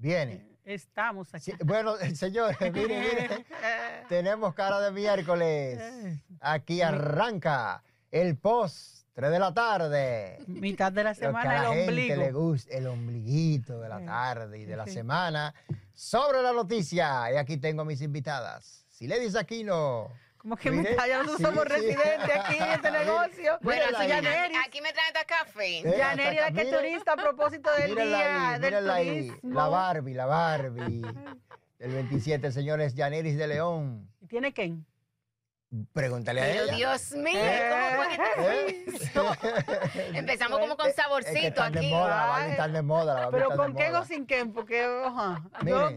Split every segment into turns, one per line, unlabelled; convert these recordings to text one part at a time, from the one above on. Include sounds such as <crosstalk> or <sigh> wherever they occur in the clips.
Viene.
Estamos aquí.
bueno, <laughs> señores, <laughs> miren, miren. tenemos cara de miércoles. Aquí arranca el post, 3 de la tarde.
Mitad de la semana,
Lo que a la
el
gente
ombligo.
le gusta, el ombliguito de la tarde y de la semana. Sobre la noticia, y aquí tengo a mis invitadas. Siledis Aquino.
Como que
Mire,
ya nosotros
sí,
somos
sí.
residentes aquí en este <laughs> negocio.
Bueno, sí,
ahí.
aquí, me traen esta café.
Eh,
Yaneri,
hasta-
la que turista a propósito del
Mírala
día
ahí,
del
mírala ahí.
turismo.
La Barbie, la Barbie. <laughs> El 27, señores, Yaneris de León.
¿Tiene quién?
Pregúntale a
Pero
ella.
Dios mío,
Eh.
¿cómo fue que te fuiste? Empezamos como con
Es que
saborcito
de
aquí.
moda, la Barbie
Ay.
está de moda. La
Pero con
de moda.
o sin Ken, porque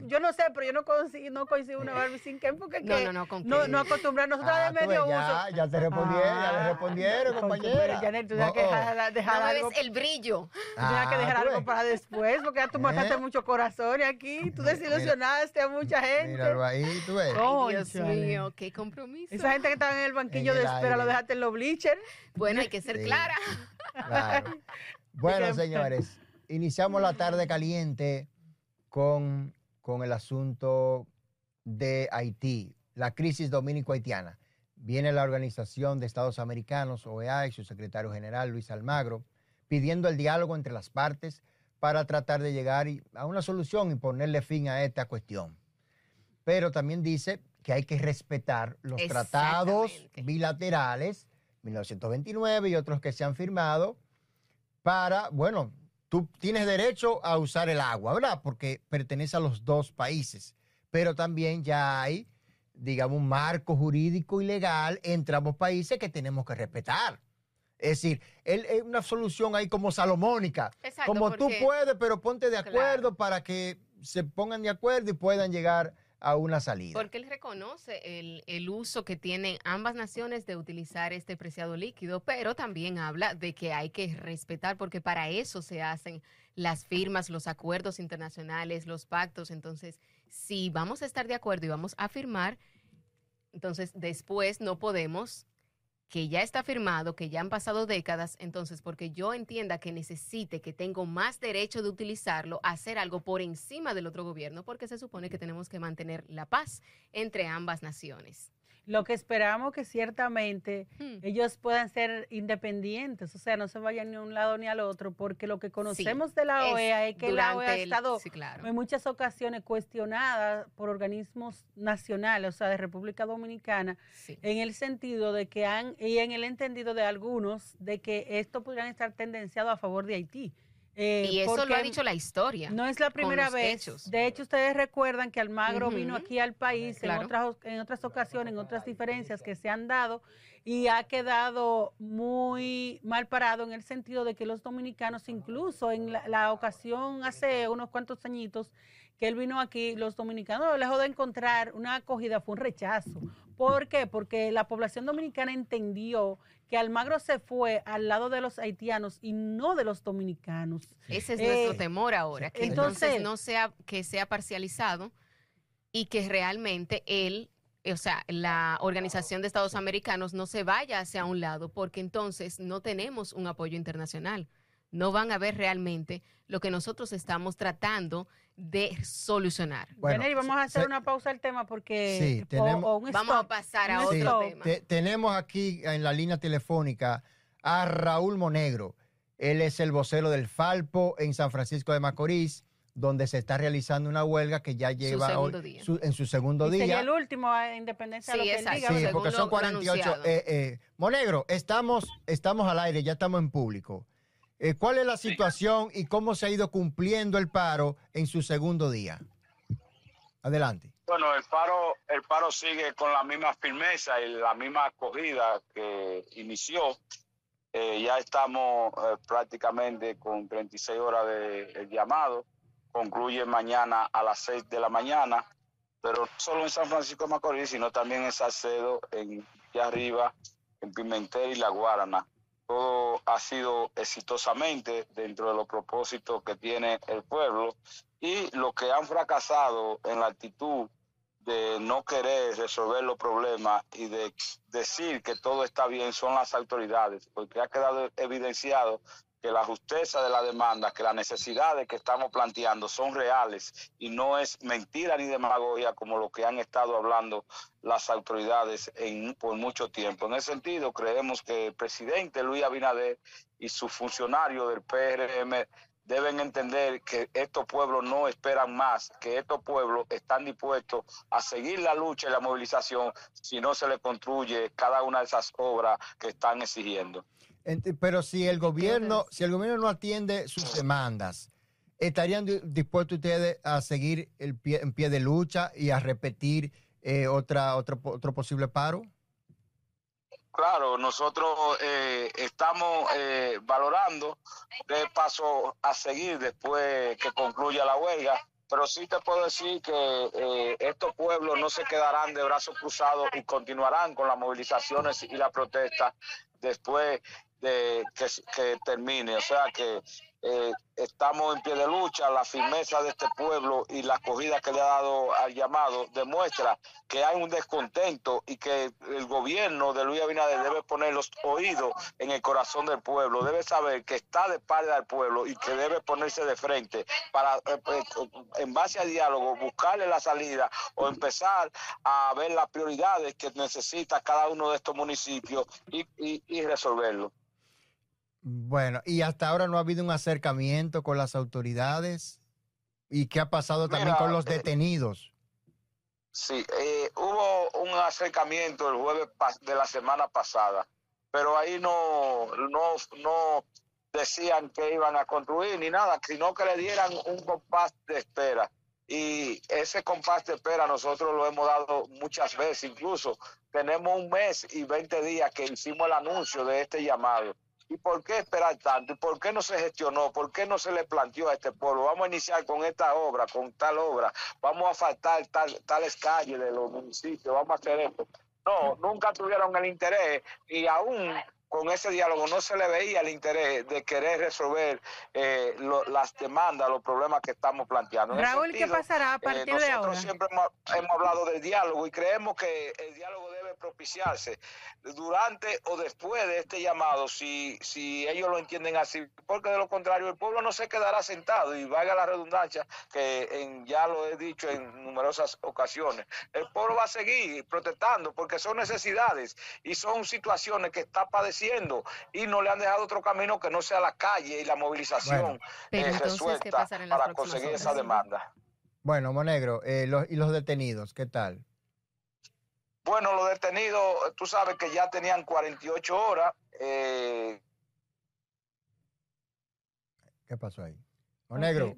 yo, no sé, pero yo no consigo, no coincido una Barbie sin Ken porque
No,
que
no, no, con
no, no acostumbrarnos nosotros
Ah,
de medio
ves, ya,
uso.
ya te respondieron, ya le
Ah,
respondieron, compañera.
Pero Janet, tú tienes que dejar, dejar
No
algo.
ves el brillo.
tú tienes que
Ah,
dejar algo
ves.
para después, porque ya tú mataste
¿Eh?
muchos corazones aquí. Tú desilusionaste a mucha gente.
Míralo ahí, tú ves.
Oh,
Ay, Dios mío, qué compromiso.
Esa gente que estaba en el banquillo
En el
de espera, lo dejaste en los bleachers.
Bueno, hay que ser
Sí.
clara.
Claro. <laughs> Bueno, señores, iniciamos la tarde caliente con, con el asunto de Haití, la crisis dominico-haitiana. Viene la Organización de Estados Americanos, OEA, y su secretario general, Luis Almagro, pidiendo el diálogo entre las partes para tratar de llegar a una solución y ponerle fin a esta cuestión. Pero también dice que hay que respetar los tratados bilaterales, 1929 y otros que se han firmado, para, bueno, tú tienes derecho a usar el agua, ¿verdad? Porque pertenece a los dos países, pero también ya hay, digamos, un marco jurídico y legal entre ambos países que tenemos que respetar. Es decir, es una solución ahí como salomónica.
Exacto,
como tú puedes, pero ponte de
Claro.
acuerdo para que se pongan de acuerdo y puedan llegar a una salida.
Porque él reconoce el, el uso que tienen ambas naciones de utilizar este preciado líquido, pero también habla de que hay que respetar, porque para eso se hacen las firmas, los acuerdos internacionales, los pactos. Entonces, si vamos a estar de acuerdo y vamos a firmar, entonces después no podemos que ya está firmado, que ya han pasado décadas, entonces porque yo entienda que necesite, que tengo más derecho de utilizarlo, hacer algo por encima del otro gobierno, porque se supone que tenemos que mantener la paz entre ambas naciones.
Lo que esperamos que ciertamente
Hmm.
ellos puedan ser independientes, o sea, no se vayan ni a un lado ni al otro, porque lo que conocemos de la OEA es que la OEA ha
el-
estado
sí, claro.
en muchas ocasiones cuestionada por organismos nacionales, o sea, de República Dominicana,
Sí.
en el sentido de que han, y en el entendido de algunos, de que esto podrían estar tendenciado a favor de Haití. Eh,
Y eso lo ha dicho la historia.
No es la primera vez.
hechos.
De hecho, ustedes recuerdan que Almagro vino aquí al país
Claro.
en, otras, en otras ocasiones, en otras diferencias que se han dado, y ha quedado muy mal parado en el sentido de que los dominicanos, incluso en la, la ocasión hace unos cuantos añitos que él vino aquí, los dominicanos, lejos de encontrar una acogida, fue un rechazo. ¿Por qué? Porque la población dominicana entendió que Almagro se fue al lado de los haitianos y no de los dominicanos.
Ese es
Eh,
nuestro temor ahora, que entonces,
entonces-
no sea que sea parcializado y que realmente él, o sea, la Organización de Estados Americanos no se vaya hacia un lado, porque entonces no tenemos un apoyo internacional. No van a ver realmente lo que nosotros estamos tratando de solucionar.
Bueno,
Yaneri, vamos a hacer
se-
una pausa al tema porque
Sí,
o-
tenemos-
o un
Vamos a pasar a otro tema.
Te- tenemos aquí en la línea telefónica a Raúl Monegro. Él es el vocero del Falpo en San Francisco de Macorís, donde se está realizando una huelga que ya lleva hoy-
segundo día.
su- en su segundo
Y sería
día.
el último a independencia de
Sí,
lo que él diga.
Sí, porque son
lo- lo
48.
anunciado.
eh, eh, Monegro, estamos, estamos al aire, ya estamos en público. Eh, ¿Cuál es la situación y cómo se ha ido cumpliendo el paro en su segundo día? Adelante.
Bueno, el paro, el paro sigue con la misma firmeza y la misma acogida que inició. Eh, ya estamos eh, prácticamente con 36 horas de, de llamado. Concluye mañana a las 6 de la mañana, pero no solo en San Francisco de Macorís, sino también en Salcedo, en allá arriba, en Pimentel y La Guarana. Todo ha sido exitosamente dentro de los propósitos que tiene el pueblo y los que han fracasado en la actitud de no querer resolver los problemas y de decir que todo está bien son las autoridades, porque ha quedado evidenciado que la justeza de la demanda, que las necesidades que estamos planteando son reales y no es mentira ni demagogia como lo que han estado hablando las autoridades en, por mucho tiempo. En ese sentido, creemos que el presidente Luis Abinader y sus funcionarios del PRM deben entender que estos pueblos no esperan más, que estos pueblos están dispuestos a seguir la lucha y la movilización si no se les construye cada una de esas obras que están exigiendo.
Pero si el gobierno, si el gobierno no atiende sus demandas, ¿estarían dispuestos ustedes a seguir el pie, en pie de lucha y a repetir eh, otra, otro, otro posible paro?
Claro, nosotros eh, estamos eh, valorando qué paso a seguir después que concluya la huelga, pero sí te puedo decir que eh, estos pueblos no se quedarán de brazos cruzados y continuarán con las movilizaciones y la protesta después de que, termine. O sea que eh, estamos en pie de lucha, la firmeza de este pueblo y la acogida que le ha dado al llamado demuestra que hay un descontento y que el gobierno de Luis Abinader debe poner los oídos en el corazón del pueblo, debe saber que está de parte del pueblo y que debe ponerse de frente para, eh, eh, en base a diálogo, buscarle la salida o empezar a ver las prioridades que necesita cada uno de estos municipios y, y resolverlo.
Bueno, y hasta ahora no ha habido un acercamiento con las autoridades. ¿Y qué ha pasado también con los eh, detenidos?
sí, eh, hubo un acercamiento el jueves de la semana pasada, pero ahí no, no, no decían que iban a construir ni nada, sino que le dieran un compás de espera. Y ese compás de espera nosotros lo hemos dado muchas veces, incluso tenemos un mes y 20 días que hicimos el anuncio de este llamado ¿Y por qué esperar tanto? ¿Y por qué no se gestionó? ¿Por qué no se le planteó a este pueblo? Vamos a iniciar con esta obra, con tal obra. Vamos a faltar tal, tales calles de los municipios. Vamos a hacer esto. No, nunca tuvieron el interés y aún con ese diálogo no se le veía el interés de querer resolver eh, las demandas, los problemas que estamos planteando.
Raúl, ¿qué pasará a eh, partir de ahora?
Nosotros siempre hemos, hemos, hablado del diálogo y creemos que el diálogo debe propiciarse durante o después de este llamado, si, si ellos lo entienden así, porque de lo contrario el pueblo no se quedará sentado y valga la redundancia, que en, ya lo he dicho en numerosas ocasiones, el pueblo va a seguir protestando porque son necesidades y son situaciones que está padeciendo y no le han dejado otro camino que no sea la calle y la movilización eh, resuelta para conseguir esa demanda.
Bueno, Monegro, eh, los, ¿y los detenidos? ¿Qué tal?
Bueno, los detenidos, tú sabes que ya tenían 48 horas. Eh...
¿Qué pasó ahí? O negro.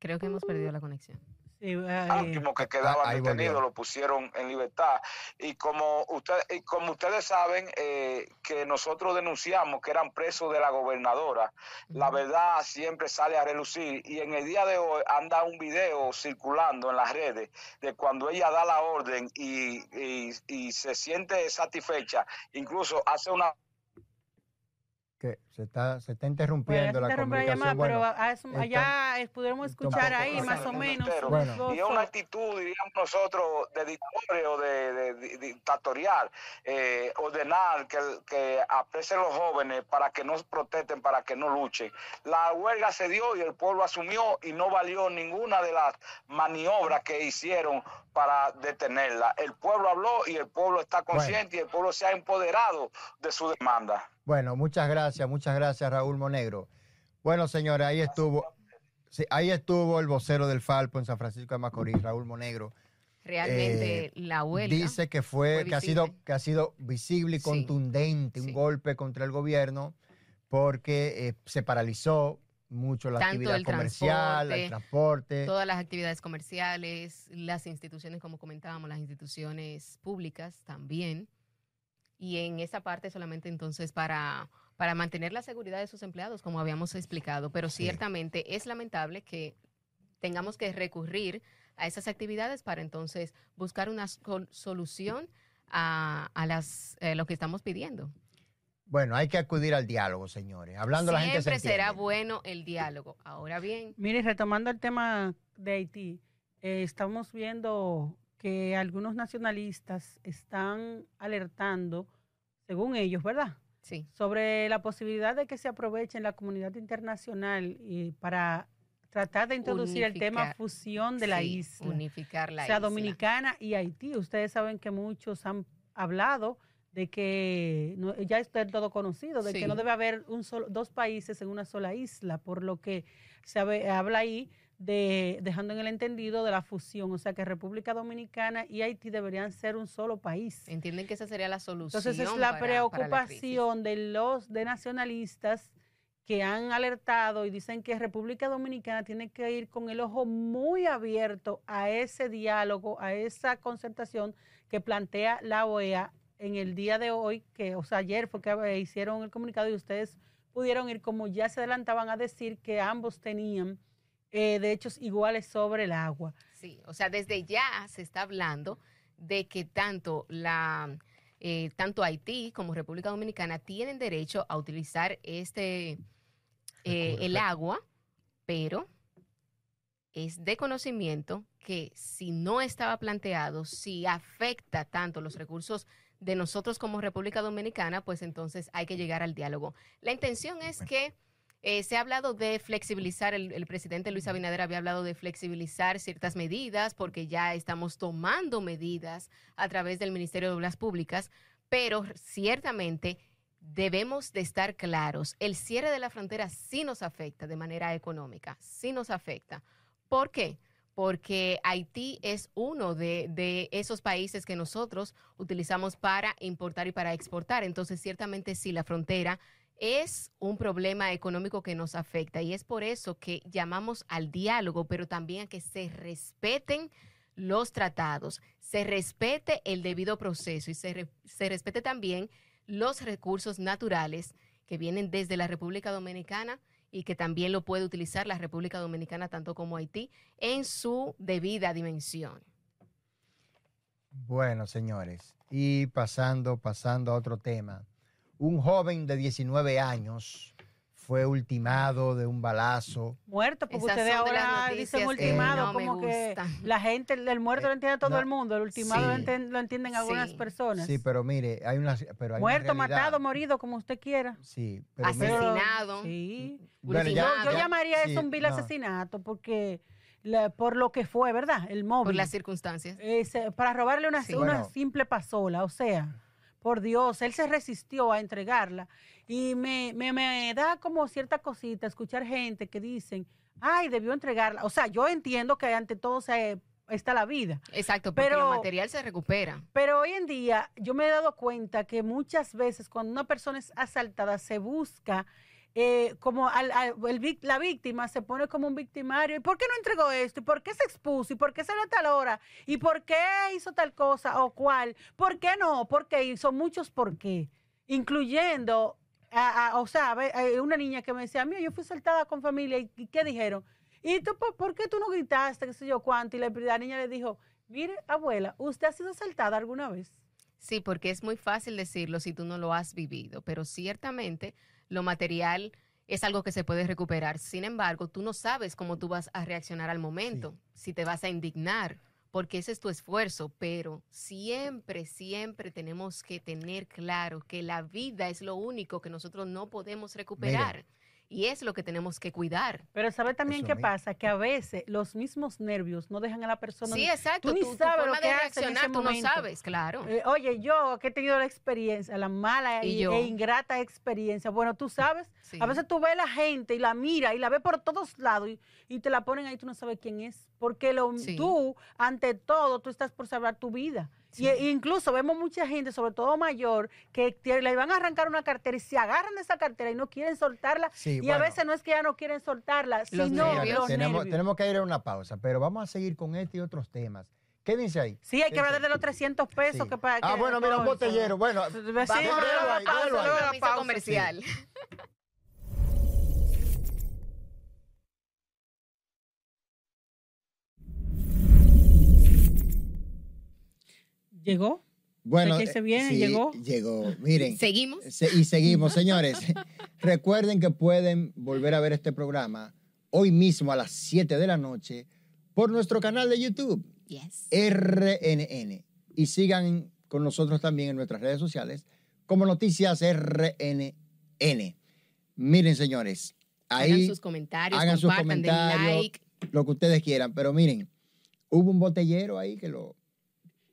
Creo que hemos perdido la conexión.
Sí, último que quedaban detenidos lo pusieron en libertad. Y como, usted, y como ustedes saben, eh, que nosotros denunciamos que eran presos de la gobernadora, la verdad siempre sale a relucir. Y en el día de hoy anda un video circulando en las redes de cuando ella da la orden y, y se siente satisfecha, incluso hace una
que se está, se está interrumpiendo la comunicación.
pero allá pudimos escuchar ahí más o menos.
Y es una actitud, diríamos nosotros, de dictatorio, de, de, dictatorial, eh, ordenar que, que los jóvenes para que no protesten, para que no luchen. La huelga se dio y el pueblo asumió y no valió ninguna de las maniobras que hicieron para detenerla. El pueblo habló y el pueblo está consciente y el pueblo se ha empoderado de su demanda.
Bueno, muchas gracias, muchas gracias Raúl Monegro. Bueno, señores, ahí estuvo, ahí estuvo el vocero del Falpo en San Francisco de Macorís, Raúl Monegro.
Realmente eh, la huelga
dice que fue, que ha sido que ha sido visible y contundente un golpe contra el gobierno porque eh, se paralizó mucho la actividad comercial, el transporte.
Todas las actividades comerciales, las instituciones, como comentábamos, las instituciones públicas también y en esa parte solamente entonces para, para mantener la seguridad de sus empleados, como habíamos explicado, pero ciertamente es lamentable que tengamos que recurrir a esas actividades para entonces buscar una solución a, a las, eh, lo que estamos pidiendo.
Bueno, hay que acudir al diálogo, señores. Hablando la gente
Siempre será bueno el diálogo. Ahora bien.
Mire, retomando el tema de Haití, eh, estamos viendo que algunos nacionalistas están alertando, según ellos, ¿verdad?
Sí.
sobre la posibilidad de que se aproveche en la comunidad internacional y para tratar de introducir el tema fusión de la
Sí,
isla.
Unificar la
o sea,
isla.
Dominicana y Haití. Ustedes saben que muchos han hablado de que no- ya es del todo conocido, de
Sí.
que no debe haber un solo, dos países en una sola isla, por lo que se habla ahí de dejando en el entendido de la fusión, o sea que República Dominicana y Haití deberían ser un solo país.
Entienden que esa sería la solución.
Entonces es la
para- para la crisis.
preocupación de los de nacionalistas que han alertado y dicen que República Dominicana tiene que ir con el ojo muy abierto a ese diálogo, a esa concertación que plantea la OEA en el día de hoy, que o sea, ayer fue que eh, hicieron el comunicado y ustedes pudieron ir como ya se adelantaban a decir que ambos tenían eh, derechos iguales sobre el agua.
Sí, o sea, desde ya se está hablando de que tanto la eh, tanto Haití como República Dominicana tienen derecho a utilizar este eh, el agua, pero es de conocimiento que si no estaba planteado, si afecta tanto los recursos de nosotros como República Dominicana, pues entonces hay que llegar al diálogo. La intención es que eh, se ha hablado de flexibilizar, el, el presidente Luis Abinader había hablado de flexibilizar ciertas medidas porque ya estamos tomando medidas a través del Ministerio de Obras Públicas, pero ciertamente debemos de estar claros, el cierre de la frontera sí nos afecta de manera económica, sí nos afecta. ¿Por qué? Porque Haití es uno de, de esos países que nosotros utilizamos para importar y para exportar. Entonces, ciertamente sí, la frontera es un problema económico que nos afecta y es por eso que llamamos al diálogo, pero también a que se respeten los tratados, se respete el debido proceso y se, se respete también los recursos naturales que vienen desde la República Dominicana y que también lo puede utilizar la República Dominicana tanto como Haití en su debida dimensión.
Bueno, señores, y pasando, pasando a otro tema. Un joven de 19 años fue ultimado de un balazo.
Muerto, porque
Esas
ustedes ahora dicen
que
ultimado,
no
como que la gente, el muerto lo entiende todo
no,
el mundo, el ultimado lo,
sí.
lo entienden algunas
Sí.
personas.
Sí, pero mire, hay una, pero hay
Muerto, matado, morido, como usted quiera.
Sí, pero mire,
Asesinado.
Sí.
Bueno,
yo,
ya-
yo
ya-
llamaría eso un vil
no.
asesinato, porque la- por lo que fue, ¿verdad? El móvil.
Por las circunstancias.
Para robarle una,
Sí.
una
Bueno.
simple pasola, o sea, por Dios, él se resistió a entregarla. Y me, me, me da como cierta cosita escuchar gente que dicen, ay, debió entregarla. O sea, yo entiendo que ante todo se, está la vida.
Exacto, porque
Pero-
lo material se recupera.
Pero hoy en día yo me he dado cuenta que muchas veces cuando una persona es asaltada se busca eh, como al- la víctima se pone como un victimario. ¿Y por qué no entregó esto? ¿Y por qué se expuso? ¿Y por qué salió a tal hora? ¿Y por qué hizo tal cosa o cual? ¿Por qué no? ¿Por qué hizo muchos por qué? Incluyendo, a- o sea, eh, una niña que me decía, mira, yo fui saltada con familia y, ¿qué dijeron? ¿Y tú por, qué tú no gritaste? ¿Qué sé yo cuánto? Y la, la niña le dijo, mire, abuela, ¿usted ha sido asaltada alguna vez?
Sí, porque es muy fácil decirlo si tú no lo has vivido, pero ciertamente lo material es algo que se puede recuperar. Sin embargo, tú no sabes cómo tú vas a reaccionar al momento, si te vas a indignar, porque ese es tu esfuerzo, pero siempre, siempre tenemos que tener claro que la vida es lo único que nosotros no podemos recuperar y es lo que tenemos que cuidar.
Pero ¿sabe también
Eso
qué pasa? Que a veces los mismos nervios no dejan a la persona...
Sí, exacto.
tú ni
tu- tu
sabes lo que
de
hace en
reaccionar,
ese
tú no
momento.
sabes, claro.
Eh, oye, yo que he tenido la experiencia, la mala
Y
e ingrata experiencia, bueno, tú sabes,
Sí.
a veces tú ves a la gente y la mira y la ves por todos lados y, y te la ponen ahí, tú no sabes quién es, porque lo,
Sí.
tú, ante todo, tú estás por salvar tu vida.
Sí.
Y, e incluso vemos mucha gente, sobre todo mayor, que le van a arrancar una cartera y se agarran de esa cartera y no quieren soltarla.
Sí,
y a veces no es que ya no quieren soltarla,
Los
sino
nervios.
los
tenemos,
nervios.
tenemos que ir a una pausa, pero vamos a seguir con este y otros temas. Quédense ahí.
Sí, hay que hablar de los 300 pesos
Sí.
que para
Ah,
que-
bueno, mira, un botellero. Bueno,
Sí,
Vamos a la pausa, comercial.
¿Llegó?
bueno,
que se viene,
sí,
llegó.
Llegó. Miren,
Seguimos.
se- y seguimos, señores. <laughs> Recuerden que pueden volver a ver este programa hoy mismo a las 7 de la noche por nuestro canal de YouTube,
Yes.
RNN. Y sigan con nosotros también en nuestras redes sociales como Noticias RNN. Miren, señores, ahí
hagan sus comentarios,
hagan sus comentarios.
like.
lo que ustedes quieran, pero miren, hubo un botellero ahí que lo...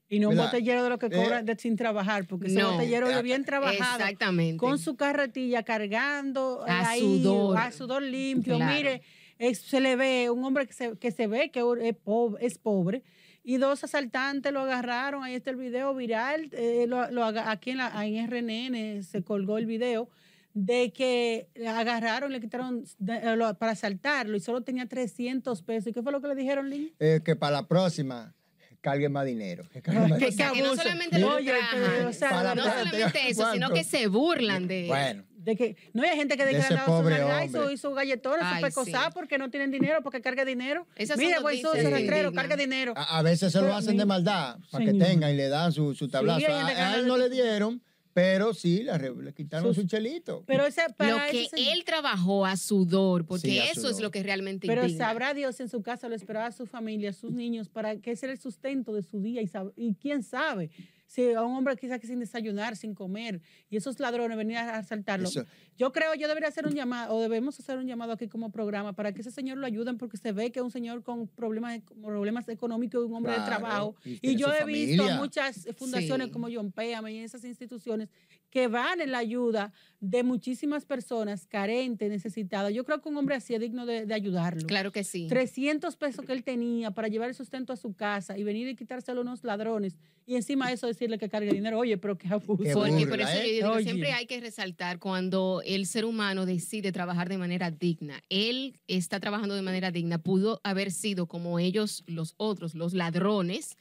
Y no un botellero de lo que
Eh,
cobra de- sin trabajar, porque ese
no.
botellero
Ah,
es bien trabajado.
Exactamente.
Con su carretilla cargando eh,
A
ahí,
sudor.
a sudor limpio.
Claro.
Mire, es- se le ve un hombre que se, que se ve que es pobre, es pobre. Y dos asaltantes lo agarraron. Ahí está el video viral. eh, lo- lo aquí en, la, en RNN se colgó el video de que le agarraron, le quitaron de- eh, lo- para asaltarlo y solo tenía 300 pesos. ¿Y qué fue lo que le dijeron, Lynn?
eh, que para la próxima carguen más dinero. que carguen más
Que
O sea, que no solamente lo
Oye,
ultrajan,
pero, o sea,
Para
no
la-
solamente eso, sino que se burlan de
Bueno,
De que no hay gente que
De
de que
ese
le han dado su nalga y su, su galletón, su pecosá
sí.
porque no tienen dinero, porque carga dinero.
Esas son
Mira, güey, su
que
indignan.
carga dinero.
a, a veces se lo hacen de maldad para que
Señor.
tengan y le dan su, su tablazo.
que
a, a él no le dieron, pero sí, le, le quitaron
Sus-
su chelito.
Pero ese
Lo
para
que
ese señor-
él trabajó a sudor, porque
Sí, a
eso es lo que realmente
pero
indigna.
sabrá Dios en su casa lo esperaba a su familia, a sus niños, para que ese era el sustento de su día y, sab- y quién sabe. Si a un hombre quizás que sin desayunar, sin comer, y esos ladrones venían a asaltarlo.
Eso-
Yo creo, yo debería hacer un llamado, o debemos hacer un llamado aquí como programa para que ese señor lo ayuden, porque se ve que es un señor con problemas, problemas económicos, un hombre de trabajo.
y
yo he visto muchas fundaciones
Sí.
como John Péame y esas instituciones que van en la ayuda de muchísimas personas carentes, necesitadas. Yo creo que un hombre así es digno de, de ayudarlo.
Claro que sí.
300 pesos que él tenía para llevar el sustento a su casa y venir y quitárselo a unos ladrones y encima de eso decirle que cargue dinero. Oye, pero qué abuso.
Qué
Porque
burla,
por eso
¿eh?
yo digo,
Oye.
siempre hay que resaltar cuando el ser humano decide trabajar de manera digna. Él está trabajando de manera digna. Pudo haber sido como ellos, los otros, los ladrones,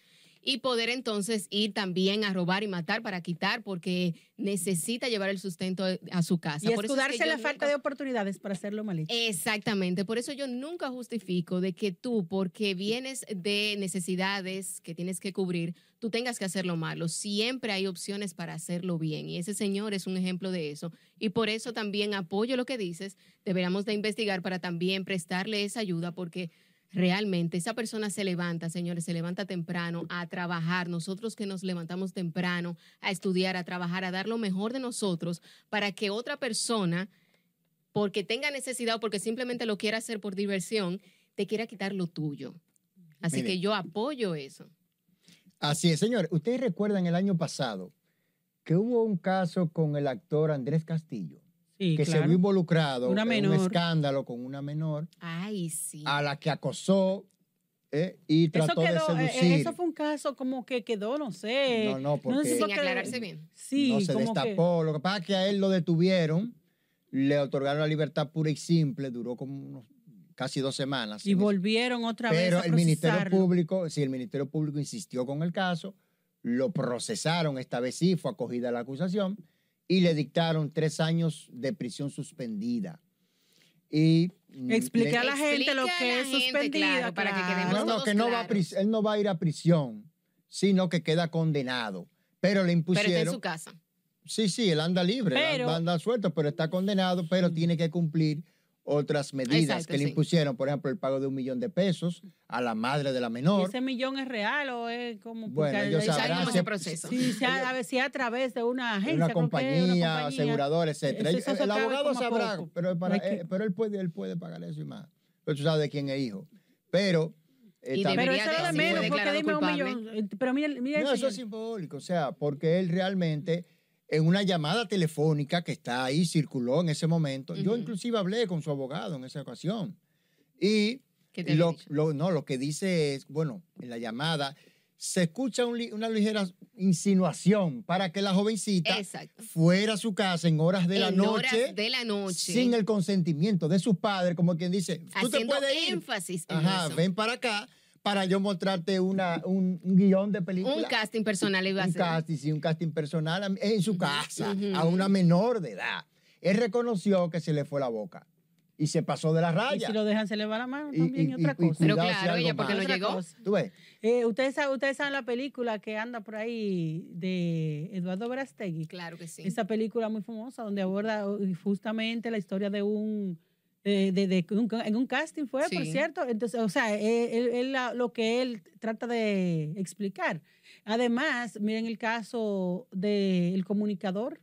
y poder entonces ir también a robar y matar para quitar porque necesita llevar el sustento a su casa.
y
Por es que
la falta de oportunidades para hacerlo mal hecho.
Exactamente, por eso yo nunca justifico de que tú, porque vienes de necesidades que tienes que cubrir, tú tengas que hacerlo malo. Siempre hay opciones para hacerlo bien y ese señor es un ejemplo de eso. Y por eso también apoyo lo que dices, deberíamos de investigar para también prestarle esa ayuda porque realmente esa persona se levanta, señores, se levanta temprano a trabajar. Nosotros que nos levantamos temprano a estudiar, a trabajar, a dar lo mejor de nosotros para que otra persona porque tenga necesidad o porque simplemente lo quiera hacer por diversión, te quiera quitar lo tuyo. Así
Mire.
que yo apoyo eso.
Así es, señores. Ustedes recuerdan el año pasado que hubo un caso con el actor Andrés Castillo,
Sí,
que se vio involucrado
Una
en un escándalo con una menor
Ay, sí.
a la que acosó eh, y
Eso,
trató
quedó,
de
eh,
seducir.
eso fue un caso como que quedó, no sé.
no, no,
sé
porque
si
Sin
fue que-
aclararse bien.
Sí,
no se
como que-
destapó. Lo que pasa es que a él lo detuvieron, le otorgaron la libertad pura y simple, duró como unos, casi dos semanas.
y
eso.
volvieron otra vez
Pero
a
el Ministerio. Público, si el Ministerio Público insistió con el caso, lo procesaron, esta vez sí fue acogida la acusación, y le dictaron tres años de prisión suspendida. Y mm,
Explica
le-
a la gente lo que es
gente,
suspendida.
claro, para que
claro.
quedemos
no, no, que no va a él no va a ir a prisión, sino que queda condenado. Pero le
Pero
impusieron.
está en su casa.
Sí, sí, él anda libre,
Pero-
anda, anda suelto, pero está condenado, pero tiene que cumplir otras medidas
Exacto,
que le
sí.
impusieron, por ejemplo, el pago de un millón de pesos a la madre de la
¿Y
menor.
ese millón es real o es como
Bueno,
porque
ellos sabrán
ese proceso.
Sí, si a, a ver, si a través de una agencia,
una
es,
compañía, aseguradora, etcétera.
Eso- eso
el abogado sabrá,
poco.
pero, para,
Hay que-
eh, pero él puede, él puede pagar eso y más. Pero tú sabes de quién es hijo. Pero eh,
Pero eso
de
menos, porque dime un millón. Pero mira, mira
no, eso es simbólico, o sea, porque él realmente en una llamada telefónica que está ahí, circuló en ese momento, yo inclusive hablé con su abogado en esa ocasión. Y
¿Qué te había
lo, lo- no, lo que dice es, bueno, en la llamada se escucha un una ligera insinuación para que la jovencita
Exacto.
fuera a su casa en horas de la noche
horas de la noche.
sin el consentimiento de sus padres, como quien dice, tú te puedes ir.
énfasis en
Ajá,
eso.
ven para acá para yo mostrarte una, un, un guion de película.
Un casting personal iba a
Un
ser.
casting, sí, un casting personal en su casa, a una menor de edad. Él reconoció que se le fue la boca y se pasó de la
Y
raya.
si lo dejan, se le va la mano también,
y-
y, otra
y- y
cosa.
Pero claro, ella porque no llegó.
¿Tú ves?
Eh, ustedes, saben, ustedes saben la película que anda por ahí de Eduardo Verastegui.
Claro que sí.
Esa película muy famosa donde aborda eh, justamente la historia de un de, de- en un casting fue, por cierto. Entonces, o sea, él- la- lo que él trata de explicar. Además, miren el caso del comunicador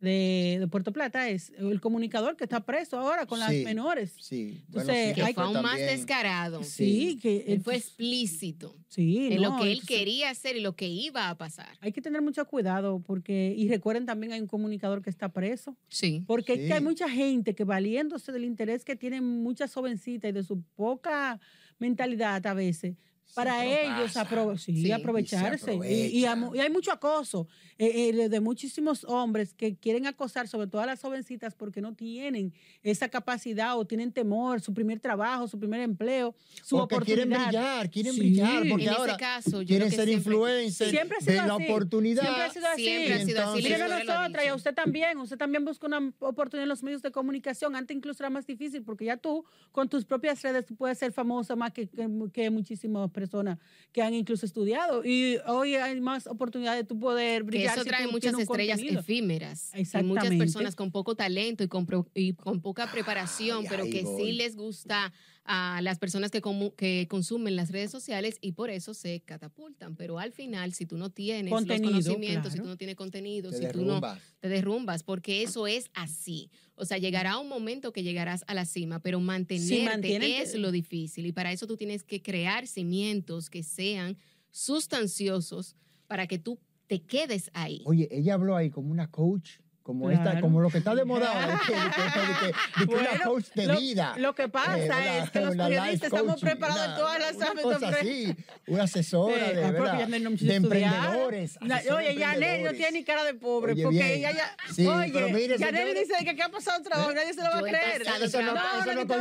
de, de Puerto Plata es el comunicador que está preso ahora con las
Sí.
menores.
Sí.
Entonces,
que
hay
fue
que
aún más descarado.
Sí, que
Él fue explícito
sí,
en lo que él
entonces-
quería hacer y lo que iba a pasar.
Hay que tener mucho cuidado porque, y recuerden también hay un comunicador que está preso,
Sí.
porque es que hay mucha gente que valiéndose del interés que tienen muchas jovencitas y de su poca mentalidad a veces, para ellos sí,
Sí,
aprovecharse. Y, y y hay mucho acoso eh, eh, de- muchísimos hombres que quieren acosar, sobre todo a las jovencitas, porque no tienen esa capacidad o tienen temor, su primer trabajo, su primer empleo, su
o que quieren
oportunidad.
brillar, quieren
Sí.
brillar, porque
en
ahora
ese caso, yo
quieren
creo que
ser
siempre-
influencers,
Siempre ha sido
ven la
así.
oportunidad.
Siempre ha sido así.
Siempre ha sido así.
Entonces-
a nosotras y a usted también. Usted también busca una oportunidad en los medios de comunicación. Antes incluso era más difícil porque ya tú, con tus propias redes, tú puedes ser famosa más que, que, que muchísimas personas que han incluso estudiado. Y hoy hay más oportunidades de tú poder
Que
brillar.
eso
si
trae
tú
muchas estrellas
contenido.
efímeras. Y muchas
Exactamente.
personas con poco talento y con, pro- y con poca preparación,
Ay,
pero
ahí
que
voy.
sí les gusta a las personas que, que consumen las redes sociales y por eso se catapultan. Pero al final, si tú no tienes
Contenido,
los conocimientos, si tú no tienes contenido,
Te
si tú no
derrumbas.
te derrumbas, porque eso es así. O sea, llegará un momento que llegarás a la cima, pero mantenerte
mantienen-
es lo difícil. Y para eso tú tienes que crear cimientos que sean sustanciosos para que tú te quedes ahí.
Oye, ella habló ahí como una coach, como esta,
Claro.
como lo que está de moda ahora, <laughs> de que, de que- de que- de que una
Bueno,
coach de
lo,
vida.
Lo que pasa
Eh, una-
es que los
una
periodistas estamos preparados en
una-
todas las
una
ámbitos.
cosa
pre-
así, una asesora
Eh,
de,
porque
¿verdad? de emprendedores.
Na-
asesora de
Oye, Yaneli no tiene ni cara de pobre,
Oye,
porque ella ya.
Sí,
oye,
señores.
dice que, que ha pasado trabajo, nadie se lo va a creer.
Eso no, eso no
a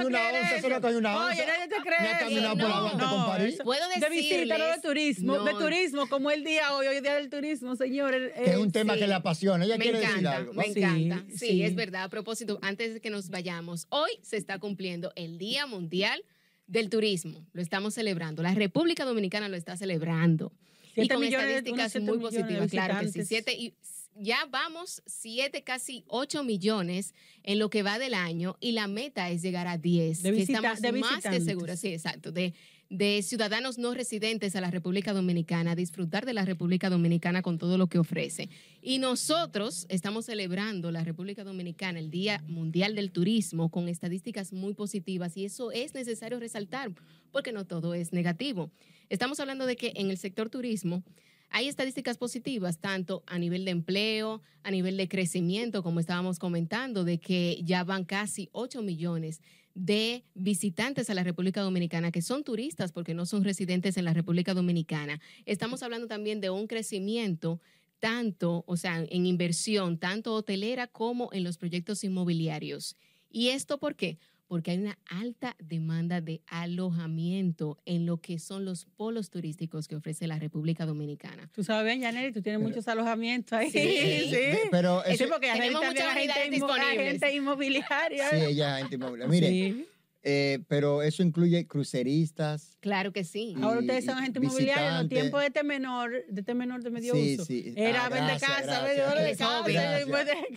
una onza, eso no coge una onza.
Oye, nadie te cree.
Ha caminado
por la
Guante con París.
Puedo
De visita, no de turismo. De
No.
turismo, como el día hoy, hoy día del turismo, señor. el-
Que es un tema que le apasiona. Ella quiere decir algo.
Me encanta. Sí,
sí.
es verdad. A propósito, antes de que nos vayamos, hoy se está cumpliendo el Día Mundial del Turismo. Lo estamos celebrando. La República Dominicana lo está celebrando. y con
millones,
estadísticas muy positivas, claro que sí. Siete y ya vamos siete, casi ocho millones en lo que va del año y la meta es llegar a 10.
De
que
visita-
estamos
de
más que seguras, sí, exacto, de, de ciudadanos no residentes a la República Dominicana, disfrutar de la República Dominicana con todo lo que ofrece. Y nosotros estamos celebrando la República Dominicana, el Día Mundial del Turismo, con estadísticas muy positivas y eso es necesario resaltar porque no todo es negativo. Estamos hablando de que en el sector turismo hay estadísticas positivas, tanto a nivel de empleo, a nivel de crecimiento, como estábamos comentando, de que ya van casi 8 millones de visitantes a la República Dominicana que son turistas porque no son residentes en la República Dominicana. Estamos hablando también de un crecimiento tanto, o sea, en inversión, tanto hotelera como en los proyectos inmobiliarios. ¿Y esto por qué? Porque hay una alta demanda de alojamiento en lo que son los polos turísticos que ofrece la República Dominicana.
Tú sabes bien, Yaneli, tú tienes
Pero-
muchos alojamientos ahí.
Sí. <laughs>
Sí,
De- Pero
Sí,
eso,
porque
tenemos
es
unidades
inmo-
disponibles.
agente inmobiliaria.
sí, ella es gente inmobiliaria. Mire,
Sí.
eh, pero eso incluye cruceristas.
Claro que sí.
Y-
Ahora ustedes son
y
agente inmobiliario. En los tiempos de este menor, de este menor de medio
Sí,
uso.
sí.
Era
Ah,
vender
gracias,
casa,
gracias.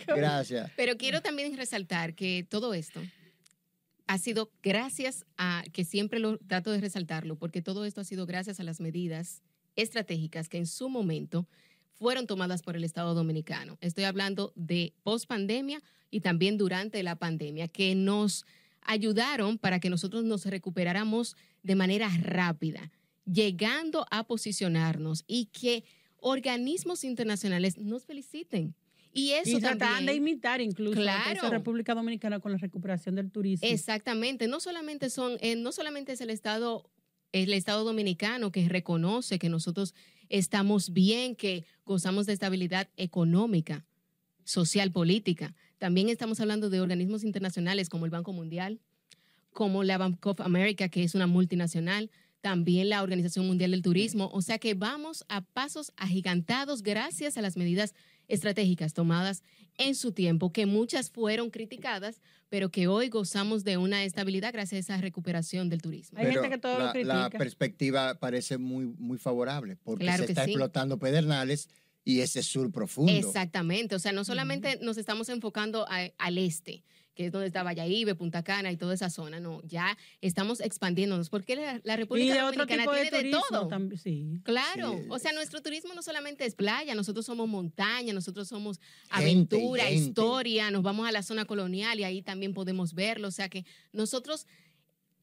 de-
Gracias.
Pero quiero también resaltar que todo esto ha sido gracias a, que siempre lo trato de resaltarlo, porque todo esto ha sido gracias a las medidas estratégicas que en su momento fueron tomadas por el Estado Dominicano. Estoy hablando de post pandemia y también durante la pandemia, que nos ayudaron para que nosotros nos recuperáramos de manera rápida, llegando a posicionarnos y que organismos internacionales nos feliciten. Y eso
Y trataban de imitar incluso
Claro.
República Dominicana con la recuperación del turismo.
Exactamente, no solamente son, eh, no solamente es el Estado, el Estado dominicano que reconoce que nosotros estamos bien, que gozamos de estabilidad económica, social, política. También estamos hablando de organismos internacionales como el Banco Mundial, como la Bank of America, que es una multinacional, también la Organización Mundial del Turismo. O sea que vamos a pasos agigantados gracias a las medidas estratégicas tomadas en su tiempo, que muchas fueron criticadas, pero que hoy gozamos de una estabilidad gracias a esa recuperación del turismo.
Hay gente que todo lo
la,
critica.
la perspectiva parece muy, muy favorable porque
Claro
se está
sí.
explotando pedernales y ese sur profundo.
Exactamente, o sea, no solamente nos estamos enfocando a- al este, que es donde está Valladolid, Punta Cana y toda esa zona, no, ya estamos expandiéndonos, porque la, la
Y
República
de otro
Dominicana
tipo de
tiene de, todo.
también, sí.
Claro,
Sí,
o sea,
es-
nuestro turismo no solamente es playa, nosotros somos montaña, nosotros somos
Gente y
aventura,
gente.
historia, nos vamos a la zona colonial y ahí también podemos verlo, o sea que nosotros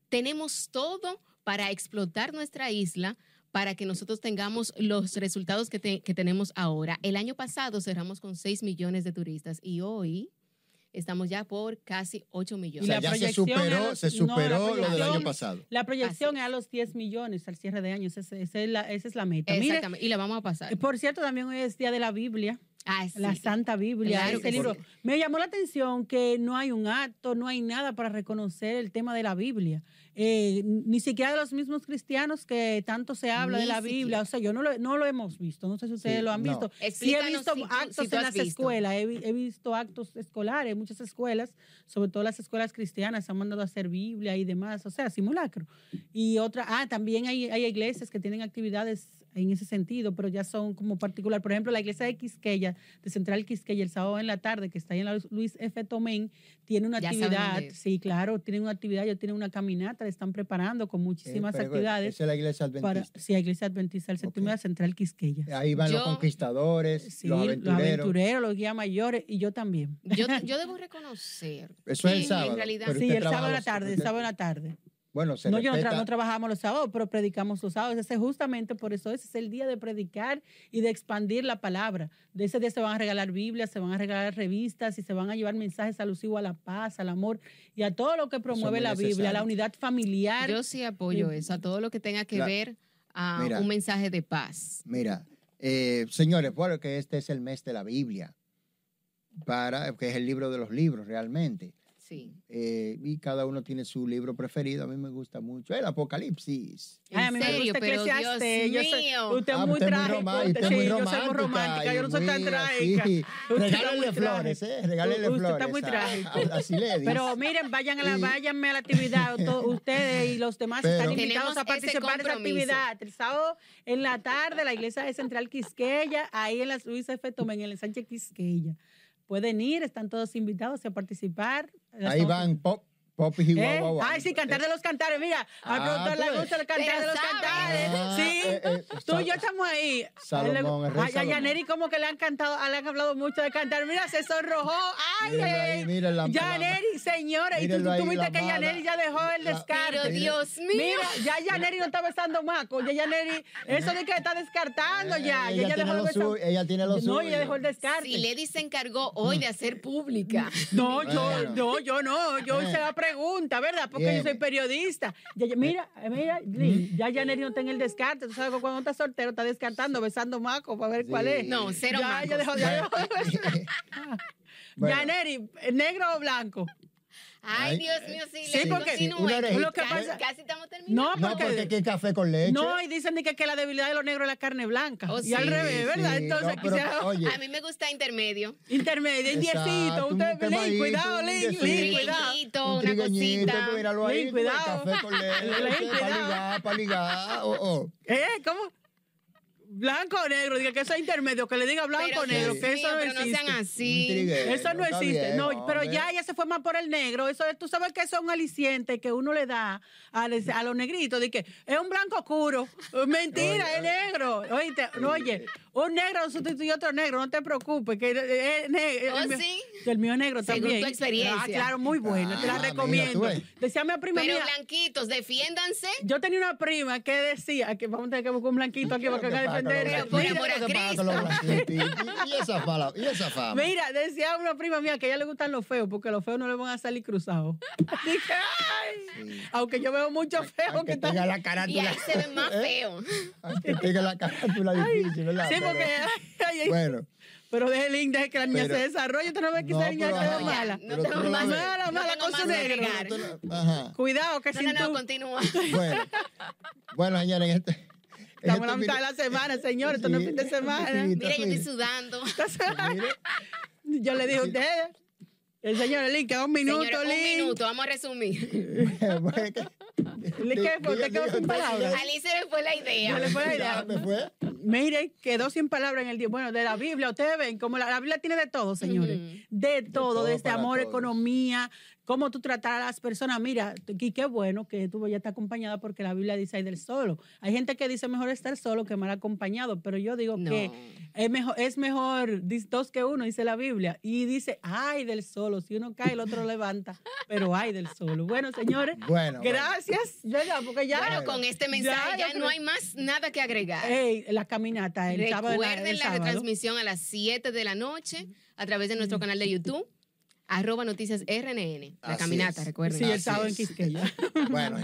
tenemos todo para explotar nuestra isla para que nosotros tengamos los resultados que, te- que tenemos ahora. El año pasado cerramos con 6 millones de turistas y hoy estamos ya por casi 8
O
millones.
Y
sea,
la
ya se superó,
era-
se
no, la
superó lo del año pasado.
La proyección
Así
es a los 10 millones al cierre de años. Esa, esa es, la, esa es la meta. Mire,
Exactamente, y la vamos a pasar.
por cierto, también hoy es Día de la Biblia,
Ah, sí.
la Santa Biblia,
Claro
ese libro.
sí.
Me llamó la atención que no hay un acto, no hay nada para reconocer el tema de la Biblia. Eh, ni siquiera de los mismos cristianos que tanto se habla
Ni
de la
siquiera.
Biblia. O sea, yo no lo, no lo hemos visto. No sé si ustedes
Sí,
lo han
no.
visto. Sí he
Explícanos
visto
si tú-
actos
si tú
en las
visto.
escuelas, he, he visto actos escolares, muchas escuelas, sobre todo las escuelas cristianas, han mandado a hacer Biblia y demás, o sea, simulacro. Y otra, ah, también hay, hay iglesias que tienen actividades en ese sentido, pero ya son como particular. Por ejemplo, la iglesia de Quisqueya, de Central Quisqueya, el sábado en la tarde, que está ahí en la Luis F. Tomén, tiene una
Ya
actividad, sí, claro, tienen una actividad, ellos tienen una caminata, le están preparando con muchísimas
Eh,
actividades.
Esa es la iglesia
Para,
adventista.
sí, la iglesia adventista del séptimo
Ok.
día Central Quisqueya.
Ahí van los conquistadores,
Sí,
los aventureros.
los guías mayores y yo también.
Yo, <laughs> yo debo reconocer.
Eso es el
que
sábado,
En realidad,
pero
sí, el sábado en la tarde, el sábado en la tarde.
Bueno, se
No, yo no, tra-
respeta-
no trabajamos los sábados, pero predicamos los sábados. Ese es justamente por eso, ese es el día de predicar y de expandir la palabra. De ese día se van a regalar Biblias, se van a regalar revistas y se van a llevar mensajes alusivos a la paz, al amor y a todo lo que promueve la Biblia,
necesario.
la unidad familiar.
yo sí apoyo eso, a todo lo que tenga que
la-
ver a
Mira.
un mensaje de paz.
Mira, eh, señores, bueno, que este es el mes de la Biblia, para, que es el libro de los libros realmente.
Sí.
Eh, y cada uno tiene su libro preferido. A mí me gusta mucho el Apocalipsis.
Ay, a mí me gusta
pero
Eclesiastés. Yo
Dios
soy-
mío.
usted es
Ah,
muy
usted es muy
trágico.
romántica,
usted-
usted es muy
sí, yo soy muy
romántica
romántica. Yo no soy tan trágica. <laughs> Usted
Regálenle flores,
trágico.
¿eh? Regálenle
Usted
flores.
está muy trágico.
Así le
Pero miren, vayan a la, váyanme a la actividad. <laughs> ustedes y los demás
Pero-
están invitados a participar en esa actividad. El sábado en la tarde, la iglesia de Central Quisqueya, ahí en la Luis F. Tomen, en el Sánchez Quisqueya. Pueden ir, están todos invitados a participar.
Ahí van pop y
¿Eh?
guau, guau, guau.
Ay, sí, cantar de los cantares. Mira, a
Ah,
productor
tú
le
ves.
gusta el cantar de los
sabe.
cantares.
Ah,
sí,
eh, eh,
tú y yo estamos ahí.
Salomón, el rey
Ay, a. Yaneri como que le han cantado, le han hablado mucho de cantar. Mira, se sonrojó. Ay,
Mírenlo ahí,
Yaneri, señora. Y tú, tú
ahí,
viste que
mala.
Yaneri ya dejó el descarte.
Pero
Mira.
Dios mío.
Mira, ya Yaneri no está besando maco. Ya Yaneri, eso de que está descartando ya.
Eh,
ya
ella,
ya
tiene
dejó
lo suyo, ella tiene lo suyo.
No, ella dejó el descarte.
Si Lady se encargó hoy de hacer pública.
No, yo,
Bueno.
no, yo no, yo hice la pregunta, ¿verdad? Porque
Bien.
yo soy periodista. Ya- ya- mira, mira, ya Yaneri no está en el descarte. Tú sabes que cuando está soltero está descartando, besando maco para ver
Sí.
cuál es.
No, cero
ya,
macos.
ya dejó, ya dejó de besar. <laughs> <laughs>
Bueno.
Yaneri, ¿negro o blanco?
Ay, Dios mío, sí,
sí,
Lady,
porque-
continúe.
una.
Lo que
Casi-
pasa-
Casi estamos terminando.
No,
No,
porque,
porque aquí hay café con leche.
no, y dicen ni que, que la debilidad de los negros es la carne blanca.
Oh,
y al
sí,
revés, ¿verdad?
sí,
Entonces,
no, pero,
quisiera
oye,
A mí me gusta intermedio.
intermedio, un diecito.
un
Usted, Lin,
quemadito,
cuidado,
un
Lin,
diecito.
Lin, cuidado.
Trigueñito,
un
una cosita.
míralo ahí, café con leche, <laughs> para
cuidado.
ligar, para ligar, oh, oh. <laughs>
¿Eh? ¿Cómo? Blanco o negro, diga que eso es intermedio, que le diga blanco o negro, que eso no
pero no
existe.
sean así.
Eso no existe. no, pero ya ella se fue más por el negro. Eso es- tú sabes que eso es un aliciente que uno le da a, los negritos. De que es un blanco oscuro. Mentira,
Oye,
es negro. Oíste, no, oye, un negro sustituye a otro negro, no te preocupes. Que es negro.
¿Oh,
el, mío,
sí?
el mío es negro
Según
también.
tu experiencia.
Ah, claro, muy bueno. te la
Ah, mira,
recomiendo. Decía mi prima
Pero
mía.
blanquitos, defiéndanse.
Yo tenía una prima que decía que vamos a tener que buscar un blanquito aquí para que
Y, y esa fama, y esa fama.
Mira, decía una prima mía que a ella le gustan los feos porque los feos no le van a salir cruzados. <laughs> Dije, ay,
Sí.
aunque yo veo muchos feos que
Aunque
están.
tenga la
Y
carátula.
ahí se ve <laughs> más
¿eh?
feo.
Aunque tenga la carátula difícil, ¿verdad?
Sí, porque. ay, ay,
Bueno,
pero deje el link, deje que la niña
Pero-
se desarrolle. Usted no ve que
No,
esa niña
ya,
mala.
No
no ves.
Mala,
no
mala su
que
negro.
agregar.
Ajá.
Cuidado, que
No,
sin
no, no,
tú.
continúa.
Bueno, <laughs> bueno, señores, en este.
Estamos en la mitad de la semana, señores. Esto no es fin de semana.
sí,
Mira, yo estoy sudando. <laughs>
Yo le dije a ustedes. El señor Link, queda un minuto,
Señores, un minuto, vamos a resumir.
que-
¿Le qué fue? ¿Usted quedó sin palabras?
A Alice se me fue la idea.
Se le fue la idea.
me fue.
Mire, quedó sin palabras en el día. Bueno, de la Biblia, ustedes ven, como la, la Biblia tiene de todo, señores. De todo,
todo
desde amor,
todos.
economía, cómo tú tratar a las personas. Mira, y qué bueno que tú ya estás acompañada porque la Biblia dice hay del solo. Hay gente que dice mejor estar solo que mal acompañado, pero yo digo
No.
que es mejor, es mejor dos que uno, dice la Biblia. Y dice, ay del solo. Si uno cae, el otro levanta, pero ay del solo. Bueno, señores,
Bueno, bueno.
gracias. ¿verdad? Porque ya.
Bueno, con este mensaje ya,
yo
no hay más nada que agregar.
Ey, la caminata, el sábado. de la-
Recuerden
el
la
sábado.
retransmisión a las 7 de la noche a través de nuestro canal de YouTube, Arroba noticias RNN. La caminata, recuerden.
Sí, el sábado en Quisqueya. <laughs>
bueno.